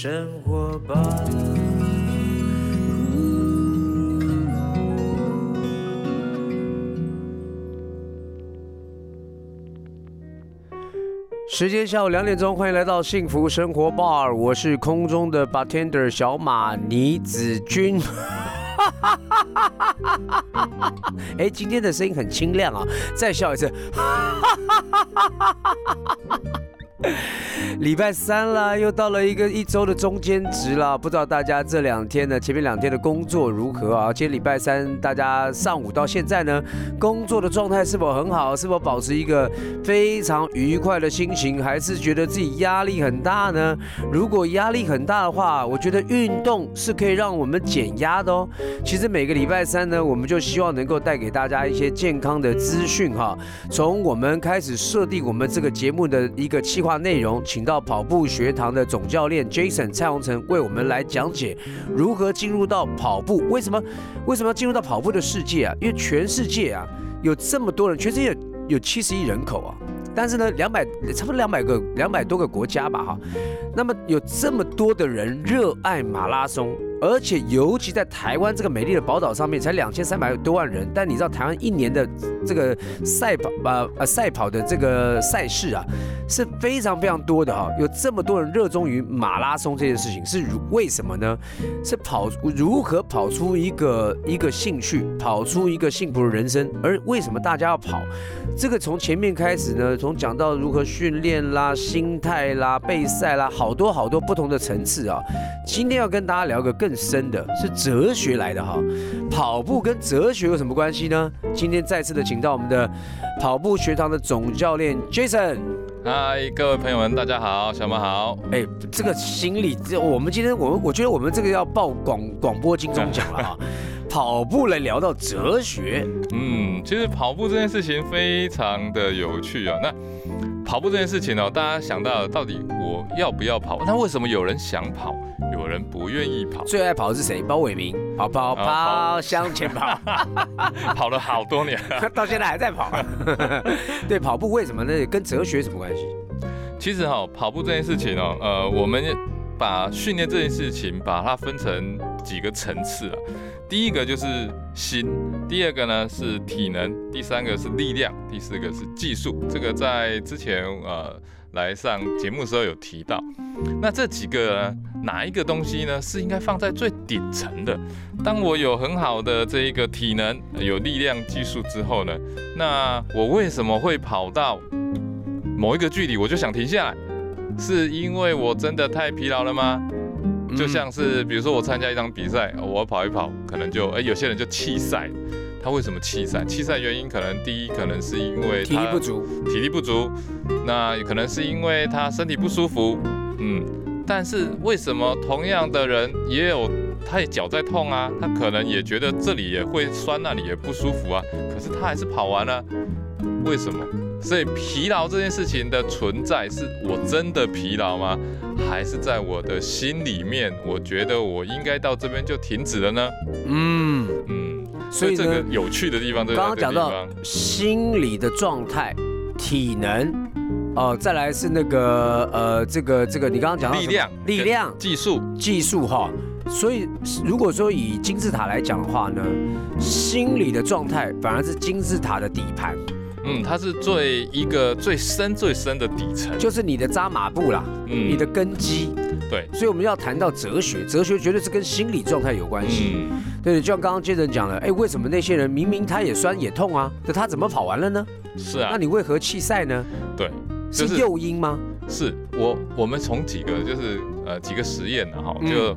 生活吧。时间下午两点钟，欢迎来到幸福生活 bar，我是空中的 bartender 小马倪子君。哎，今天的声音很清亮啊，再笑一次。礼拜三啦，又到了一个一周的中间值了。不知道大家这两天呢，前面两天的工作如何啊？今天礼拜三，大家上午到现在呢，工作的状态是否很好？是否保持一个非常愉快的心情？还是觉得自己压力很大呢？如果压力很大的话，我觉得运动是可以让我们减压的哦。其实每个礼拜三呢，我们就希望能够带给大家一些健康的资讯哈。从我们开始设定我们这个节目的一个计划话内容，请。到跑步学堂的总教练 Jason 蔡宏成为我们来讲解如何进入到跑步。为什么？为什么要进入到跑步的世界啊？因为全世界啊有这么多人，全世界有七十亿人口啊，但是呢两百差不多两百个两百多个国家吧哈，那么有这么多的人热爱马拉松。而且尤其在台湾这个美丽的宝岛上面，才两千三百多万人。但你知道台湾一年的这个赛跑呃呃赛跑的这个赛事啊，是非常非常多的哈。有这么多人热衷于马拉松这件事情，是为什么呢？是跑如何跑出一个一个兴趣，跑出一个幸福的人生。而为什么大家要跑？这个从前面开始呢，从讲到如何训练啦、心态啦、备赛啦，好多好多不同的层次啊。今天要跟大家聊个更深的，是哲学来的哈。跑步跟哲学有什么关系呢？今天再次的请到我们的跑步学堂的总教练 Jason。嗨，各位朋友们，大家好，小马好。哎，这个心理，这我们今天我们我觉得我们这个要报广广播金钟奖了啊。跑步来聊到哲学，嗯，其实跑步这件事情非常的有趣啊。那跑步这件事情呢，大家想到到底我要不要跑？那为什么有人想跑，有人不愿意跑？最爱跑的是谁？包伟明，跑跑跑向前跑，跑了好多年，到现在还在跑。对，跑步为什么呢？跟哲学什么关系？其实哈，跑步这件事情哦，呃，我们把训练这件事情把它分成几个层次啊。第一个就是心，第二个呢是体能，第三个是力量，第四个是技术。这个在之前呃来上节目的时候有提到。那这几个呢哪一个东西呢是应该放在最顶层的？当我有很好的这一个体能、有力量、技术之后呢，那我为什么会跑到某一个距离我就想停下来？是因为我真的太疲劳了吗？就像是比如说我参加一场比赛，我跑一跑，可能就哎有些人就弃赛。他为什么弃赛？弃赛原因可能第一可能是因为体力不足，体力不足。那可能是因为他身体不舒服，嗯。但是为什么同样的人也有他也脚在痛啊？他可能也觉得这里也会酸，那里也不舒服啊。可是他还是跑完了，为什么？所以疲劳这件事情的存在，是我真的疲劳吗？还是在我的心里面，我觉得我应该到这边就停止了呢？嗯嗯，所以这个有趣的地方，刚刚讲到心理的状态、体能，哦，再来是那个呃，这个这个，你刚刚讲到力量、力量、技术、技术哈。所以如果说以金字塔来讲的话呢，心理的状态反而是金字塔的底盘。嗯，它是最一个最深最深的底层，就是你的扎马步啦，嗯，你的根基。对，所以我们要谈到哲学，哲学绝对是跟心理状态有关系。嗯，对，就像刚刚接着讲了，哎，为什么那些人明明他也酸也痛啊，可他怎么跑完了呢？是啊，那你为何弃赛呢？对，是诱因吗？是我我们从几个就是呃几个实验呢哈，就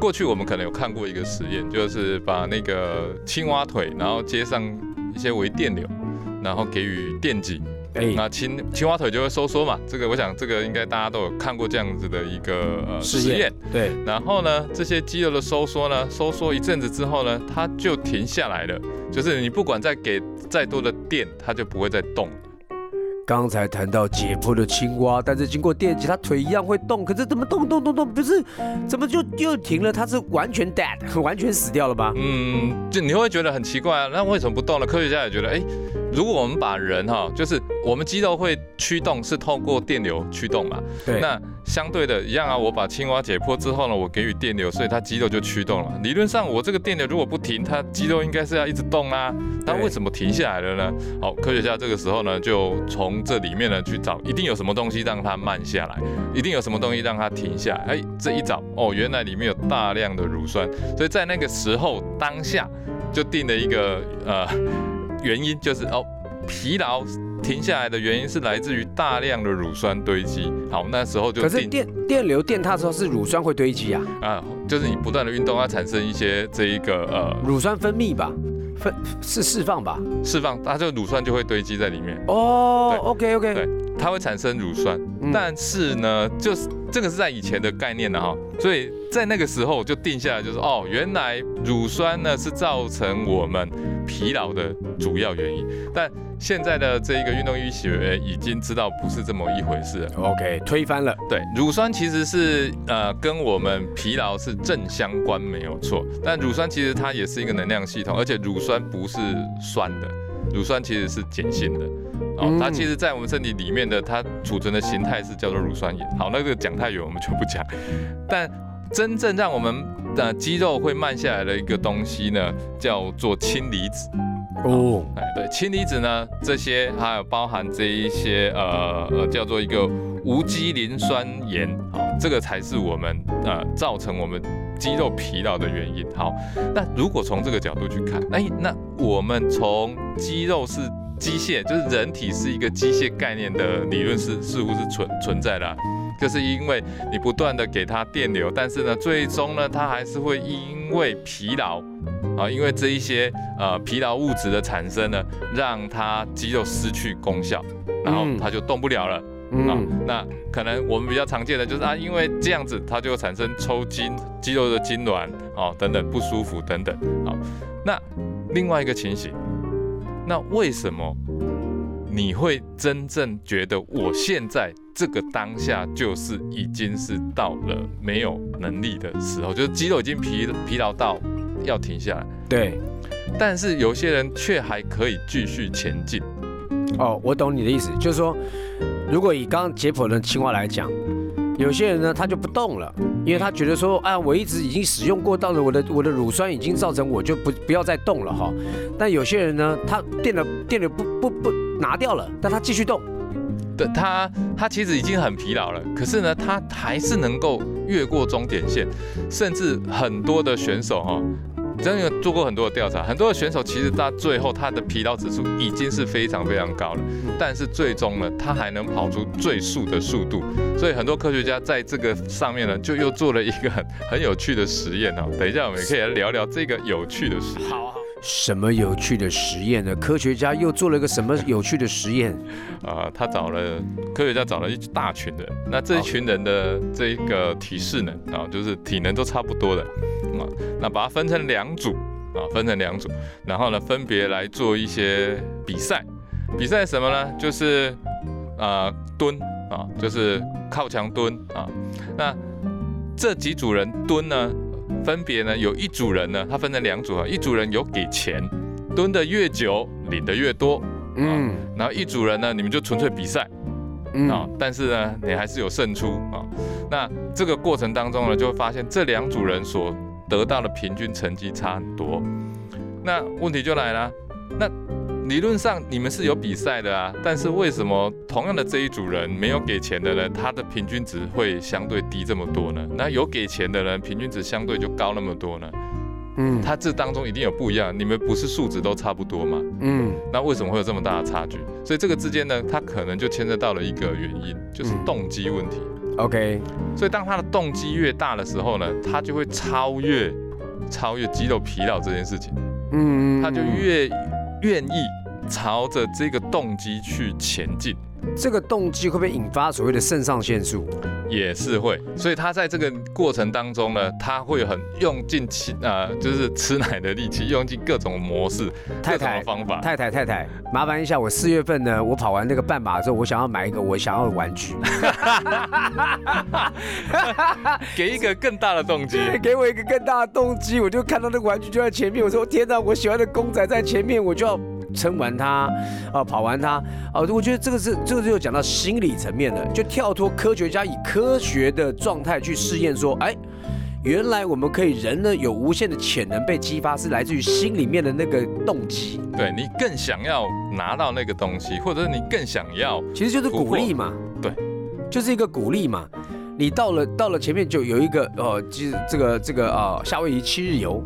过去我们可能有看过一个实验，就是把那个青蛙腿，然后接上一些微电流。然后给予电击，那青青蛙腿就会收缩嘛。这个我想，这个应该大家都有看过这样子的一个呃实验。对。然后呢，这些肌肉的收缩呢，收缩一阵子之后呢，它就停下来了。就是你不管再给再多的电，它就不会再动。刚才谈到解剖的青蛙，但是经过电击，它腿一样会动。可是怎么动动动动，不是怎么就又停了？它是完全 dead，完全死掉了吧？嗯，就你会觉得很奇怪啊。那为什么不动了？科学家也觉得，哎。如果我们把人哈，就是我们肌肉会驱动，是透过电流驱动嘛？对。那相对的一样啊，我把青蛙解剖之后呢，我给予电流，所以它肌肉就驱动了。理论上，我这个电流如果不停，它肌肉应该是要一直动啊。但为什么停下来了呢？好，科学家这个时候呢，就从这里面呢去找，一定有什么东西让它慢下来，一定有什么东西让它停下来。哎，这一找，哦，原来里面有大量的乳酸，所以在那个时候当下就定了一个呃原因，就是哦疲劳。停下来的原因是来自于大量的乳酸堆积。好，那时候就可是电电流电它之后是乳酸会堆积啊？啊，就是你不断的运动，它产生一些这一个呃乳酸分泌吧，分是释放吧？释放，它就乳酸就会堆积在里面。哦，OK OK，对，它会产生乳酸，但是呢，就是这个是在以前的概念了哈，所以在那个时候就定下来，就是哦，原来乳酸呢是造成我们疲劳的主要原因，但。现在的这一个运动医学已经知道不是这么一回事，OK，推翻了。对，乳酸其实是呃跟我们疲劳是正相关，没有错。但乳酸其实它也是一个能量系统，而且乳酸不是酸的，乳酸其实是碱性的。哦，它其实在我们身体里面的它储存的形态是叫做乳酸盐。好，那个讲太远我们就不讲。但真正让我们的肌肉会慢下来的一个东西呢，叫做氢离子。哦，哎，对，氢离子呢，这些还有包含这一些呃叫做一个无机磷酸盐，这个才是我们呃造成我们肌肉疲劳的原因。好，那如果从这个角度去看，哎，那我们从肌肉是机械，就是人体是一个机械概念的理论是似乎是存存在的，就是因为你不断的给它电流，但是呢，最终呢，它还是会因为疲劳。啊，因为这一些呃疲劳物质的产生呢，让它肌肉失去功效，然后它就动不了了。啊，那可能我们比较常见的就是啊，因为这样子它就产生抽筋、肌肉的痉挛啊等等不舒服等等。好，那另外一个情形，那为什么你会真正觉得我现在这个当下就是已经是到了没有能力的时候，就是肌肉已经疲疲劳到。要停下来，对，但是有些人却还可以继续前进。哦，我懂你的意思，就是说，如果以刚刚解剖的青蛙来讲，有些人呢他就不动了，因为他觉得说，啊，我一直已经使用过，到了我的我的乳酸已经造成我就不不要再动了哈。但有些人呢，他电了电了不不不拿掉了，但他继续动。对他，他其实已经很疲劳了，可是呢，他还是能够越过终点线，甚至很多的选手哈，真的做过很多的调查，很多的选手其实到最后他的疲劳指数已经是非常非常高了，但是最终呢，他还能跑出最速的速度，所以很多科学家在这个上面呢，就又做了一个很很有趣的实验哦，等一下我们也可以来聊聊这个有趣的实验。好。什么有趣的实验呢？科学家又做了一个什么有趣的实验？啊，他找了科学家找了一大群人，那这一群人的这一个体适能啊，就是体能都差不多的啊，那把它分成两组啊，分成两组，然后呢，分别来做一些比赛。比赛什么呢？就是啊蹲啊，就是靠墙蹲啊。那这几组人蹲呢？分别呢，有一组人呢，他分成两组啊，一组人有给钱，蹲的越久领的越多，嗯，然后一组人呢，你们就纯粹比赛，啊，但是呢，你还是有胜出啊。那这个过程当中呢，就会发现这两组人所得到的平均成绩差很多。那问题就来了，那。理论上你们是有比赛的啊，但是为什么同样的这一组人没有给钱的人，他的平均值会相对低这么多呢？那有给钱的人平均值相对就高那么多呢？嗯，他这当中一定有不一样。你们不是数值都差不多吗？嗯，那为什么会有这么大的差距？所以这个之间呢，他可能就牵涉到了一个原因，就是动机问题。OK，所以当他的动机越大的时候呢，他就会超越超越肌肉疲劳这件事情。嗯，他就越愿意。朝着这个动机去前进，这个动机会不会引发所谓的肾上腺素？也是会，所以他在这个过程当中呢，他会很用尽其呃，就是吃奶的力气，用尽各种模式、太太方法。太太太太，麻烦一下，我四月份呢，我跑完那个半马之后，我想要买一个我想要的玩具，给一个更大的动机，给我一个更大的动机，我就看到那个玩具就在前面，我说天哪，我喜欢的公仔在前面，我就要。撑完它，啊，跑完它，啊，我觉得这个是这个就讲到心理层面了，就跳脱科学家以科学的状态去试验说，哎，原来我们可以人呢有无限的潜能被激发，是来自于心里面的那个动机。对你更想要拿到那个东西，或者是你更想要，其实就是鼓励嘛。对，就是一个鼓励嘛。你到了到了前面就有一个哦，就是这个这个啊，夏威夷七日游，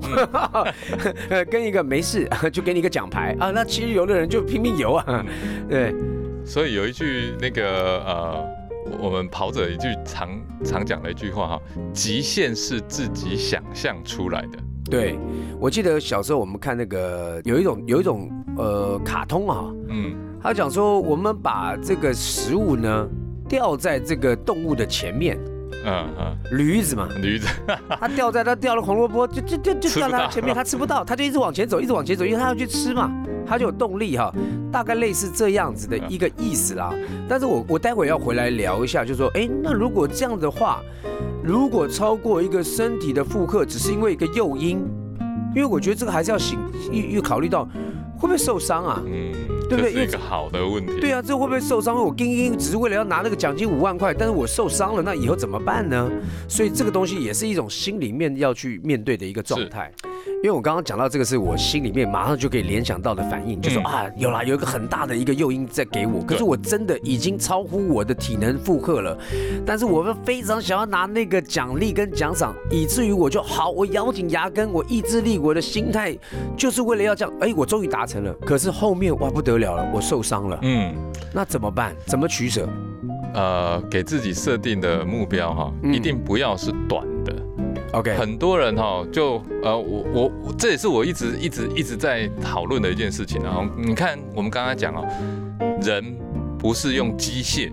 跟一个没事 就给你一个奖牌啊，那七日游的人就拼命游啊，对。所以有一句那个呃，我们跑者一句常常讲的一句话哈，极限是自己想象出来的。对，我记得小时候我们看那个有一种有一种呃卡通啊，嗯，他讲说我们把这个食物呢。掉在这个动物的前面，嗯嗯，驴子嘛，驴子，它掉在它掉了红萝卜，就就就就掉在它前面，它吃不到，它就一直往前走，一直往前走，因为它要去吃嘛，它就有动力哈，大概类似这样子的一个意思啦。但是我我待会要回来聊一下，就说，哎，那如果这样的话，如果超过一个身体的负荷，只是因为一个诱因，因为我觉得这个还是要醒，又又考虑到会不会受伤啊？嗯。对不对？是一个好的问题。对啊，这会不会受伤？我叮叮只是为了要拿那个奖金五万块，但是我受伤了，那以后怎么办呢？所以这个东西也是一种心里面要去面对的一个状态。因为我刚刚讲到这个，是我心里面马上就可以联想到的反应，就说啊，有啦，有一个很大的一个诱因在给我，可是我真的已经超乎我的体能负荷了，但是我们非常想要拿那个奖励跟奖赏，以至于我就好，我咬紧牙根，我意志力，我的心态就是为了要这样，哎，我终于达成了，可是后面哇不得了了，我受伤了，嗯，那怎么办？怎么取舍？呃，给自己设定的目标哈，一定不要是短的。OK，很多人哈，就呃，我我这也是我一直一直一直在讨论的一件事情。然后你看，我们刚刚讲哦，人不是用机械。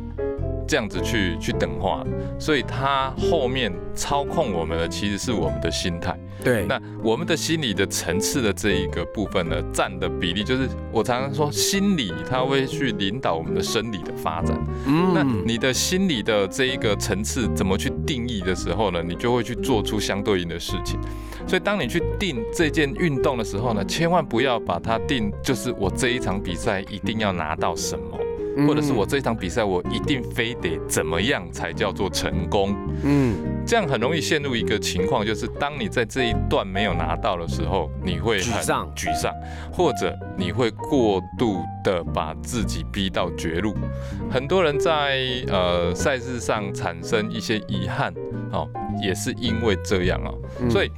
这样子去去等化，所以它后面操控我们的其实是我们的心态。对，那我们的心理的层次的这一个部分呢，占的比例就是我常常说，心理它会去领导我们的生理的发展。嗯，那你的心理的这一个层次怎么去定义的时候呢，你就会去做出相对应的事情。所以当你去定这件运动的时候呢，千万不要把它定就是我这一场比赛一定要拿到什么。或者是我这一场比赛，我一定非得怎么样才叫做成功？嗯，这样很容易陷入一个情况，就是当你在这一段没有拿到的时候，你会沮丧、沮丧，或者你会过度的把自己逼到绝路。很多人在呃赛事上产生一些遗憾，哦，也是因为这样啊。所以，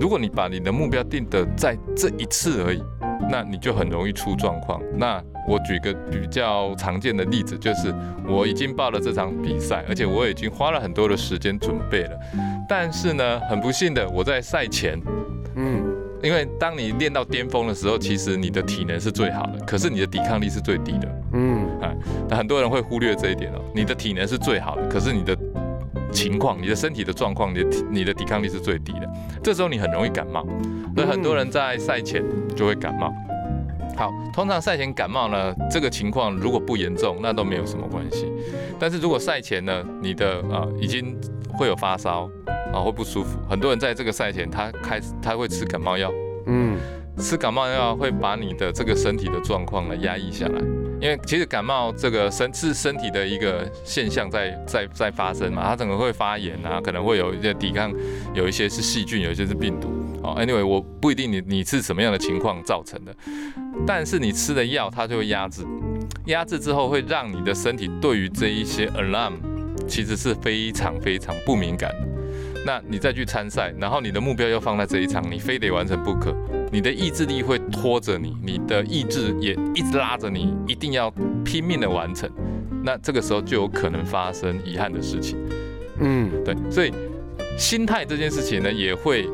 如果你把你的目标定的在这一次而已。那你就很容易出状况。那我举个比较常见的例子，就是我已经报了这场比赛，而且我已经花了很多的时间准备了。但是呢，很不幸的，我在赛前，嗯，因为当你练到巅峰的时候，其实你的体能是最好的，可是你的抵抗力是最低的。嗯，啊，那很多人会忽略这一点哦。你的体能是最好的，可是你的情况、你的身体的状况、你的你的抵抗力是最低的。这时候你很容易感冒。所以很多人在赛前就会感冒。好，通常赛前感冒呢，这个情况如果不严重，那都没有什么关系。但是如果赛前呢，你的啊已经会有发烧啊，会不舒服，很多人在这个赛前他开始他会吃感冒药，嗯，吃感冒药会把你的这个身体的状况呢压抑下来。因为其实感冒这个身是身体的一个现象在在在发生嘛，它整个会发炎啊，可能会有一些抵抗，有一些是细菌，有一些是病毒。哦，anyway，我不一定你你是什么样的情况造成的，但是你吃的药它就会压制，压制之后会让你的身体对于这一些 alarm 其实是非常非常不敏感的。那你再去参赛，然后你的目标又放在这一场，你非得完成不可，你的意志力会拖着你，你的意志也一直拉着你，一定要拼命的完成。那这个时候就有可能发生遗憾的事情。嗯，对，所以心态这件事情呢，也会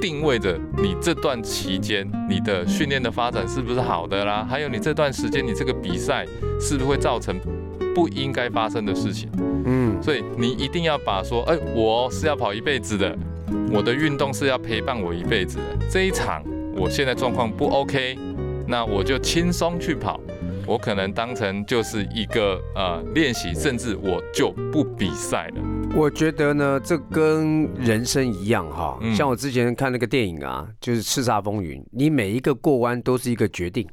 定位着你这段期间你的训练的发展是不是好的啦，还有你这段时间你这个比赛是不是会造成不应该发生的事情。嗯，所以你一定要把说，哎，我是要跑一辈子的，我的运动是要陪伴我一辈子的。这一场我现在状况不 OK，那我就轻松去跑，我可能当成就是一个呃练习，甚至我就不比赛了。我觉得呢，这跟人生一样哈，像我之前看那个电影啊，就是《叱咤风云》，你每一个过弯都是一个决定。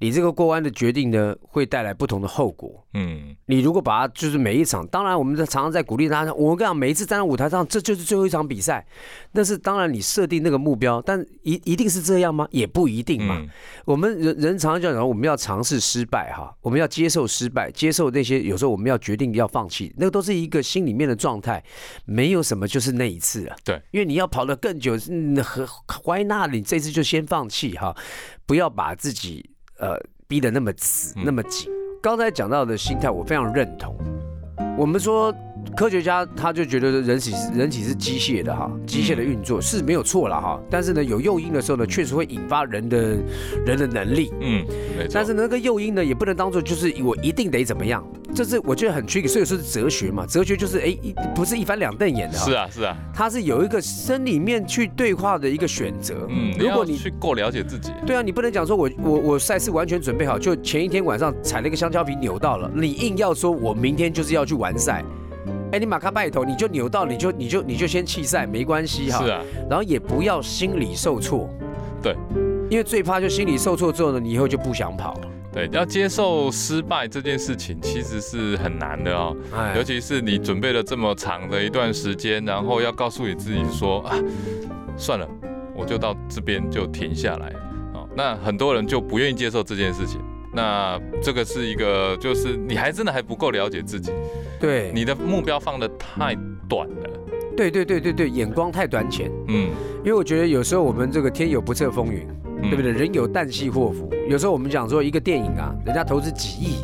你这个过弯的决定呢，会带来不同的后果。嗯，你如果把它就是每一场，当然我们在常常在鼓励大家，我跟你讲，每一次站在舞台上，这就是最后一场比赛。但是当然你设定那个目标，但一一定是这样吗？也不一定嘛。嗯我们人人常常讲，我们要尝试失败哈，我们要接受失败，接受那些有时候我们要决定要放弃，那个都是一个心里面的状态，没有什么就是那一次啊。对，因为你要跑得更久，嗯，和 why not？你这次就先放弃哈，不要把自己呃逼得那么死嗯那么紧。刚才讲到的心态，我非常认同。我们说科学家他就觉得人体是人体是机械的哈，机械的运作是没有错了哈。但是呢，有诱因的时候呢，确实会引发人的人的能力。嗯。但是那个诱因呢，也不能当做就是我一定得怎么样，这是我觉得很 tricky，所以说是哲学嘛，哲学就是哎，一不是一翻两瞪眼的，是啊，是啊，它是有一个生里面去对话的一个选择。嗯，如果你去够了解自己，对啊，你不能讲说我我我赛事完全准备好，就前一天晚上踩了一个香蕉皮扭到了，你硬要说我明天就是要去完赛，哎，你马卡拜头你就扭到，你就你就你就先弃赛没关系哈，是啊，然后也不要心理受挫，对，因为最怕就心理受挫之后呢，你以后就不想跑了，对，要接受失败这件事情其实是很难的哦，哎。尤其是你准备了这么长的一段时间，然后要告诉你自己说啊，算了，我就到这边就停下来。哦。那很多人就不愿意接受这件事情。那这个是一个，就是你还真的还不够了解自己，对，你的目标放的太短了。对对对对对，眼光太短浅，嗯，因为我觉得有时候我们这个天有不测风云，嗯对不对？人有旦夕祸福。有时候我们讲说一个电影啊，人家投资几亿，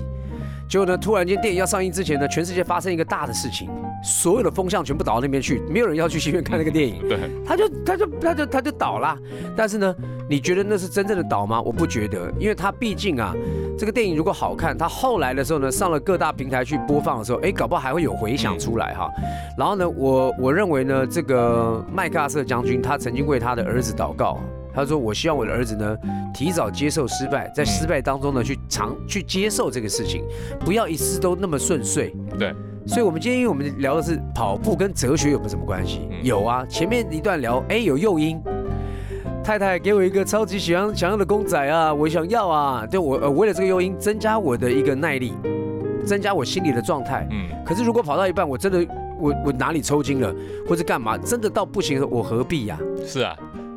结果呢，突然间电影要上映之前呢，全世界发生一个大的事情，所有的风向全部倒到那边去，没有人要去戏院看那个电影，对，他就他就他就他就倒啦。但是呢，你觉得那是真正的倒吗？我不觉得，因为他毕竟啊，这个电影如果好看，他后来的时候呢，上了各大平台去播放的时候，哎，搞不好还会有回响出来哈。然后呢，我我认为呢，这个麦克阿瑟将军他曾经为他的儿子祷告，他说：“我希望我的儿子呢，提早接受失败，在失败当中呢，去尝去接受这个事情，不要一次都那么顺遂。”对。所以，我们今天因为我们聊的是跑步跟哲学有没有什么关系？嗯有啊，前面一段聊，哎，有诱因。太太给我一个超级喜欢想要的公仔啊，我想要啊，对我呃为了这个诱因增加我的一个耐力，增加我心理的状态。嗯，可是如果跑到一半，我真的我我哪里抽筋了，或者干嘛，真的到不行的时候，我何必呀、是啊，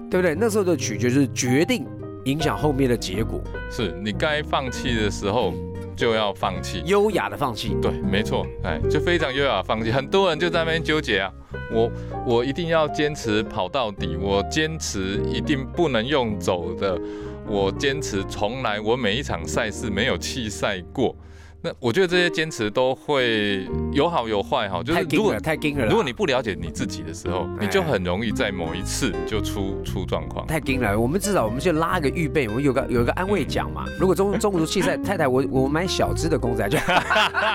对不对？那时候的取决就是决定影响后面的结果，是你该放弃的时候就要放弃。优雅的放弃。对，没错，哎，就非常优雅的放弃。很多人就在那边纠结啊，我我一定要坚持跑到底，我坚持一定不能用走的，我坚持从来我每一场赛事没有弃赛过。那我觉得这些坚持都会有好有坏哈，就是如果太硬了，了。如果你不了解你自己的时候，你就很容易在某一次就出出状况。太硬了，我们至少我们就拉一个预备，我们有个有一个安慰奖嘛。如果中中途弃赛，太太我我买小只的公仔就，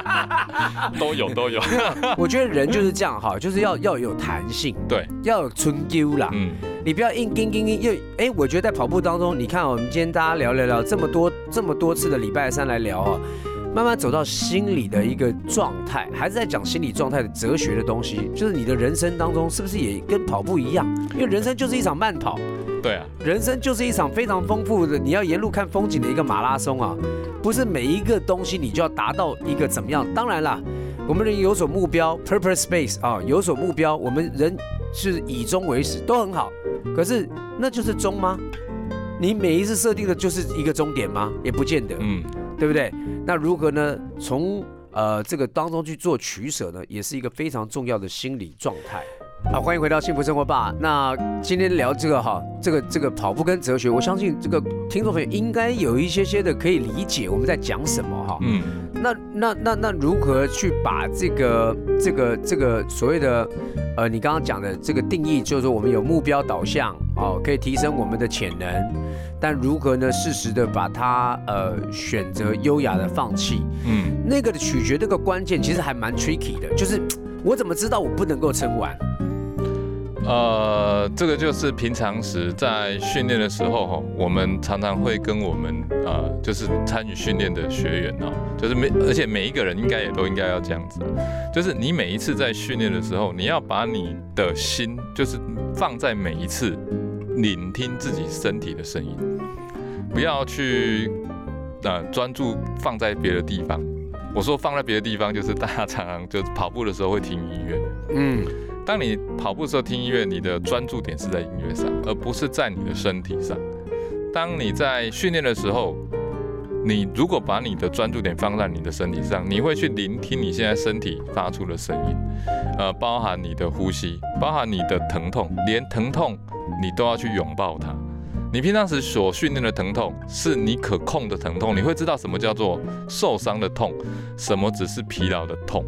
都有都有，我觉得人就是这样哈，就是要要有弹性，对，要有春丢啦。嗯，你不要硬硬硬硬，因为哎，我觉得在跑步当中，你看哦，我们今天大家聊聊聊这么多这么多次的礼拜三来聊哦，慢慢走到心理的一个状态，还是在讲心理状态的哲学的东西，就是你的人生当中是不是也跟跑步一样？因为人生就是一场慢跑，对啊，人生就是一场非常丰富的，你要沿路看风景的一个马拉松啊，不是每一个东西你就要达到一个怎么样？当然啦，我们人有所目标，purpose space 啊，有所目标，我们人是以终为始，都很好。可是那就是终吗？你每一次设定的就是一个终点吗？也不见得，嗯，对不对？那如何呢？从呃这个当中去做取舍呢，也是一个非常重要的心理状态。好，欢迎回到幸福生活吧。那今天聊这个哈，这个这个跑步跟哲学，我相信这个听众朋友应该有一些些的可以理解我们在讲什么哈。嗯，那那那那如何去把这个这个这个所谓的呃，你刚刚讲的这个定义，就是说我们有目标导向哦，可以提升我们的潜能，但如何呢？适时的把它呃选择优雅的放弃，嗯，那个的取决那个关键其实还蛮 tricky 的，就是我怎么知道我不能够撑完？呃，这个就是平常时在训练的时候哈，我们常常会跟我们呃，就是参与训练的学员哦，就是每而且每一个人应该也都应该要这样子，就是你每一次在训练的时候，你要把你的心就是放在每一次聆听自己身体的声音，不要去呃专注放在别的地方。我说放在别的地方，就是大家常常就跑步的时候会听音乐。嗯，当你跑步的时候听音乐，你的专注点是在音乐上，而不是在你的身体上。当你在训练的时候，你如果把你的专注点放在你的身体上，你会去聆听你现在身体发出的声音，呃，包含你的呼吸，包含你的疼痛，连疼痛你都要去拥抱它。你平常时所训练的疼痛是你可控的疼痛，你会知道什么叫做受伤的痛，什么只是疲劳的痛。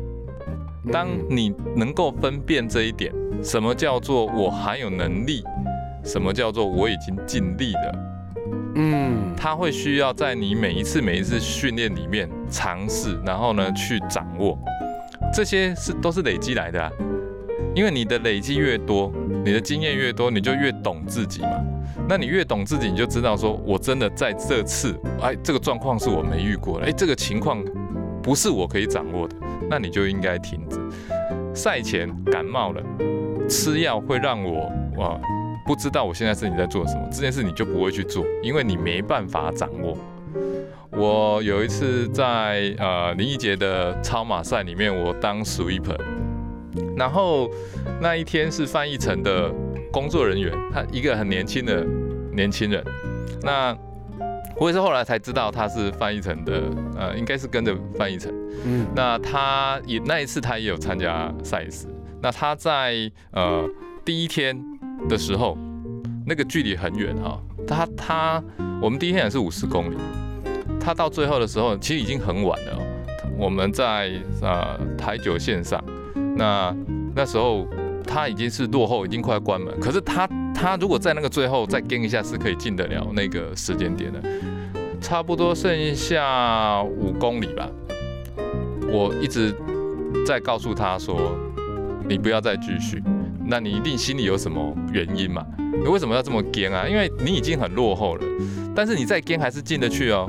当你能够分辨这一点，什么叫做我还有能力，什么叫做我已经尽力了，嗯，他会需要在你每一次每一次训练里面尝试，然后呢去掌握，这些是都是累积来的啊。因为你的累积越多，你的经验越多，你就越懂自己嘛。那你越懂自己，你就知道说，我真的在这次，哎，这个状况是我没遇过的，哎，这个情况不是我可以掌握的，那你就应该停止。赛前感冒了，吃药会让我啊不知道我现在身体在做什么，这件事你就不会去做，因为你没办法掌握。我有一次在呃林奕杰的超马赛里面，我当 sweeper，然后那一天是翻译成的。工作人员，他一个很年轻的年轻人，那我也是后来才知道他是翻译成的，呃，应该是跟着翻译成。嗯，那他也那一次他也有参加赛事，那他在呃第一天的时候，那个距离很远哈，他他我们第一天也是五十公里，他到最后的时候其实已经很晚了，我们在呃台九线上，那那时候。他已经是落后，已经快关门。可是他他如果在那个最后再跟一下，是可以进得了那个时间点的。差不多剩下五公里吧。我一直在告诉他说：“你不要再继续。”那你一定心里有什么原因嘛？你为什么要这么跟啊？因为你已经很落后了。但是你再跟还是进得去哦。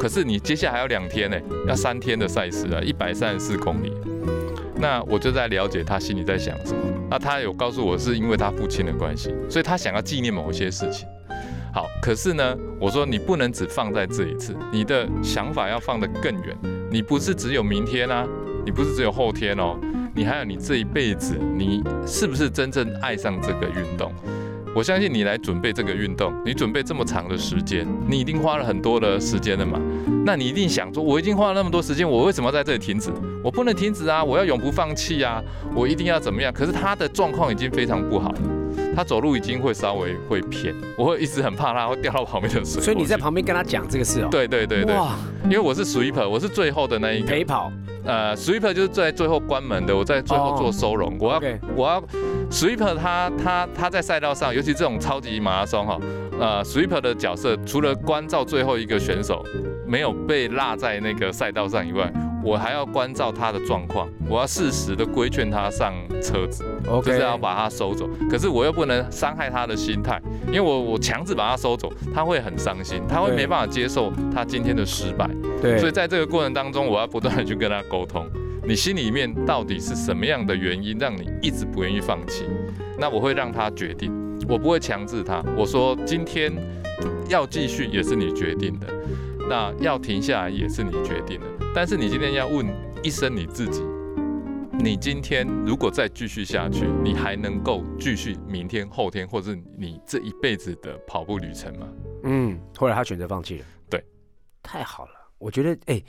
可是你接下来还有两天呢，要三天的赛事啊，一百三十四公里。那我就在了解他心里在想什么。那他有告诉我，是因为他父亲的关系，所以他想要纪念某些事情。好，可是呢，我说你不能只放在这一次，你的想法要放得更远。你不是只有明天啊，你不是只有后天哦，你还有你这一辈子，你是不是真正爱上这个运动？我相信你来准备这个运动，你准备这么长的时间，你一定花了很多的时间了嘛？那你一定想说，我已经花了那么多时间，我为什么要在这里停止？我不能停止啊！我要永不放弃啊！我一定要怎么样？可是他的状况已经非常不好了，他走路已经会稍微会偏，我会一直很怕他会掉到旁边的水。所以你在旁边跟他讲这个事哦？对对对对，哇！因为我是 sweeper，我是最后的那一个陪跑。呃，sweeper 就是在最后关门的，我在最后做收容。我要我要 sweeper，他他他在赛道上，尤其这种超级马拉松哈，呃，sweeper 的角色除了关照最后一个选手没有被落在那个赛道上以外。我还要关照他的状况，我要适时的规劝他上车子，就是要把他收走。可是我又不能伤害他的心态，因为我我强制把他收走，他会很伤心，他会没办法接受他今天的失败。对，所以在这个过程当中，我要不断的去跟他沟通，你心里面到底是什么样的原因让你一直不愿意放弃？那我会让他决定，我不会强制他。我说今天要继续也是你决定的，那要停下来也是你决定的。但是你今天要问一声你自己，你今天如果再继续下去，你还能够继续明天、后天，或者你这一辈子的跑步旅程吗？嗯，后来他选择放弃了。对，太好了，我觉得哎，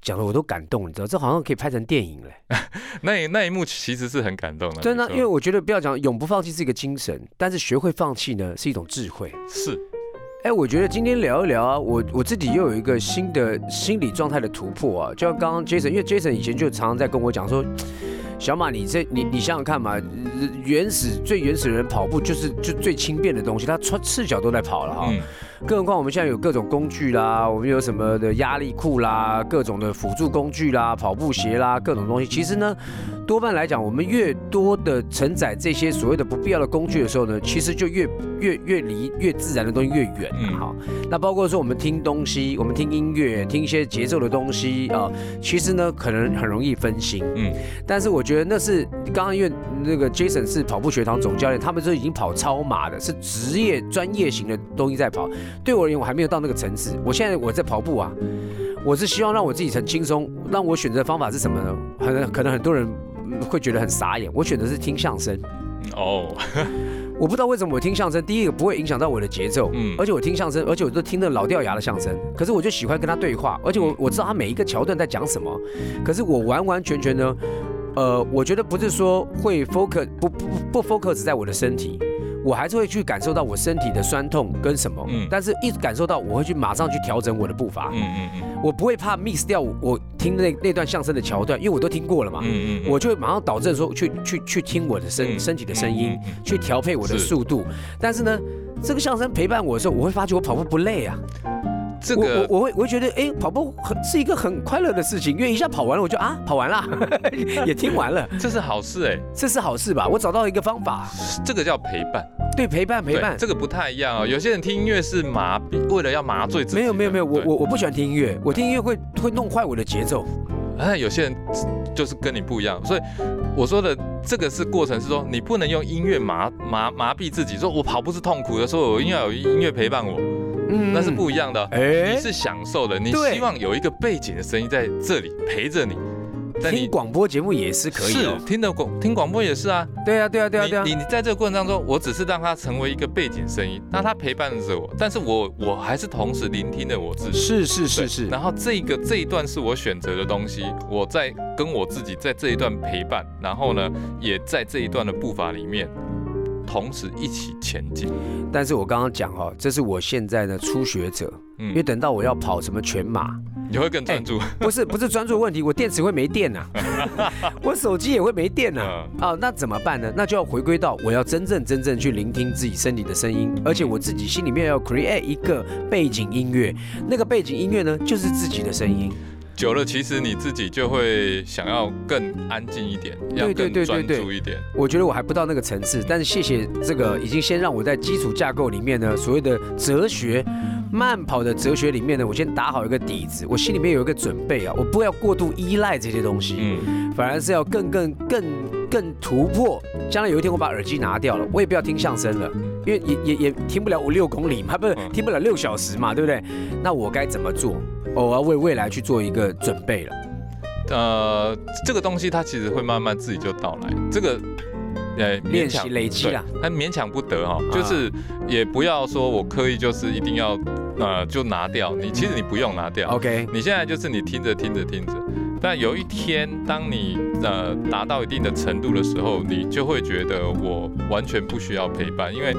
讲的我都感动，你知道，这好像可以拍成电影嘞。那那一幕其实是很感动的。真的，因为我觉得不要讲永不放弃是一个精神，但是学会放弃呢是一种智慧。是。哎，我觉得今天聊一聊啊，我我自己又有一个新的心理状态的突破啊，就像刚刚 Jason，因为 Jason 以前就常常在跟我讲说，小马，你这你你想想看嘛，原始最原始的人跑步就是就最轻便的东西，他穿赤脚都在跑了哈。更何况我们现在有各种工具啦，我们有什么的压力裤啦，各种的辅助工具啦，跑步鞋啦，各种东西。其实呢，多半来讲，我们越多的承载这些所谓的不必要的工具的时候呢，其实就越越越离越自然的东西越远哈。那包括说我们听东西，我们听音乐，听一些节奏的东西啊，其实呢可能很容易分心。嗯。但是我觉得那是刚刚因为那个 Jason 是跑步学堂总教练，他们都已经跑超马的，是职业专业型的东西在跑。对我而言，我还没有到那个层次。我现在我在跑步啊，我是希望让我自己很轻松。让我选择的方法是什么呢？很可能很多人会觉得很傻眼。我选择是听相声。哦。我不知道为什么我听相声，第一个不会影响到我的节奏，嗯，而且我听相声，而且我都听那老掉牙的相声，可是我就喜欢跟他对话，而且我我知道他每一个桥段在讲什么，可是我完完全全呢，呃，我觉得不是说会 focus 不不不 focus 在我的身体。我还是会去感受到我身体的酸痛跟什么，嗯，但是一感受到，我会去马上去调整我的步伐，嗯嗯嗯，我不会怕 miss 掉我听那那段相声的桥段，因为我都听过了嘛，嗯嗯，我就会马上导正说去去去听我的身身体的声音，去调配我的速度，但是呢，这个相声陪伴我的时候，我会发觉我跑步不累啊。这个我我会我会觉得哎，跑步很是一个很快乐的事情，因为一下跑完了，我就啊跑完了，也听完了，这是好事哎，这是好事吧？我找到一个方法，这个叫陪伴，对陪伴陪伴，这个不太一样哦。有些人听音乐是麻痹，为了要麻醉自己。没有没有没有，我我我不喜欢听音乐，我听音乐会会弄坏我的节奏。哎，有些人就是跟你不一样，所以我说的这个是过程，是说你不能用音乐麻麻麻痹自己，说我跑步是痛苦的，说我一定要有音乐陪伴我。嗯，那是不一样的。哎，你是享受的，你希望有一个背景的声音在这里陪着你。听广播节目也是可以，是听的广听广播也是啊。对啊，对啊，对啊，对啊。你你在这个过程当中，我只是让它成为一个背景声音，那它陪伴着我，但是我我还是同时聆听了我自己。是是是是。然后这个这一段是我选择的东西，我在跟我自己在这一段陪伴，然后呢，也在这一段的步伐里面。同时一起前进，但是我刚刚讲哈，这是我现在的初学者，嗯，因为等到我要跑什么全马，你会更专注，不是不是专注的问题，我电池会没电呐，我手机也会没电呐，啊，那怎么办呢？那就要回归到我要真正真正去聆听自己身体的声音，而且我自己心里面要 create 一个背景音乐，那个背景音乐呢，就是自己的声音。久了，其实你自己就会想要更安静一点，要更专注一点。我觉得我还不到那个层次，但是谢谢这个已经先让我在基础架构里面呢，所谓的哲学慢跑的哲学里面呢，我先打好一个底子，我心里面有一个准备啊，我不要过度依赖这些东西，嗯，反而是要更更更更突破。将来有一天我把耳机拿掉了，我也不要听相声了，因为也也也听不了五六公里嘛，不是听不了六小时嘛，对不对？那我该怎么做？我要为未来去做一个准备了。呃，这个东西它其实会慢慢自己就到来。这个，呃，练习累积啊，它勉强不得哈。就是也不要说我刻意就是一定要，呃，就拿掉。你其实你不用拿掉。OK，你现在就是你听着听着听着。但有一天，当你呃达到一定的程度的时候，你就会觉得我完全不需要陪伴，因为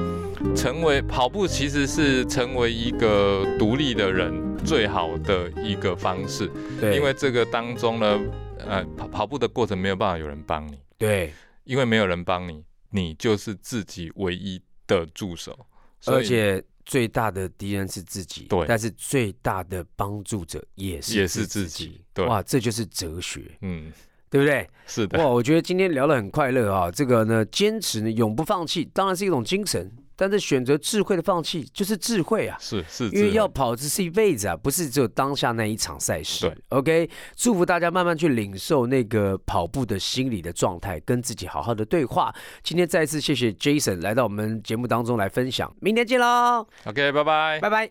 成为跑步其实是成为一个独立的人最好的一个方式。对，因为这个当中呢，呃，跑跑步的过程没有办法有人帮你。对，因为没有人帮你，你就是自己唯一的助手，而且。最大的敌人是自己，对，但是最大的帮助者也是也是自己，对，哇，这就是哲学，嗯，对不对？是的，哇，我觉得今天聊得很快乐啊，这个呢，坚持呢，永不放弃，当然是一种精神。但是选择智慧的放弃就是智慧啊，是是，因为要跑这是一辈子啊，不是只有当下那一场赛事。对，OK，祝福大家慢慢去领受那个跑步的心理的状态，跟自己好好的对话。今天再一次谢谢 Jason 来到我们节目当中来分享，明天见喽。OK，拜拜，拜拜。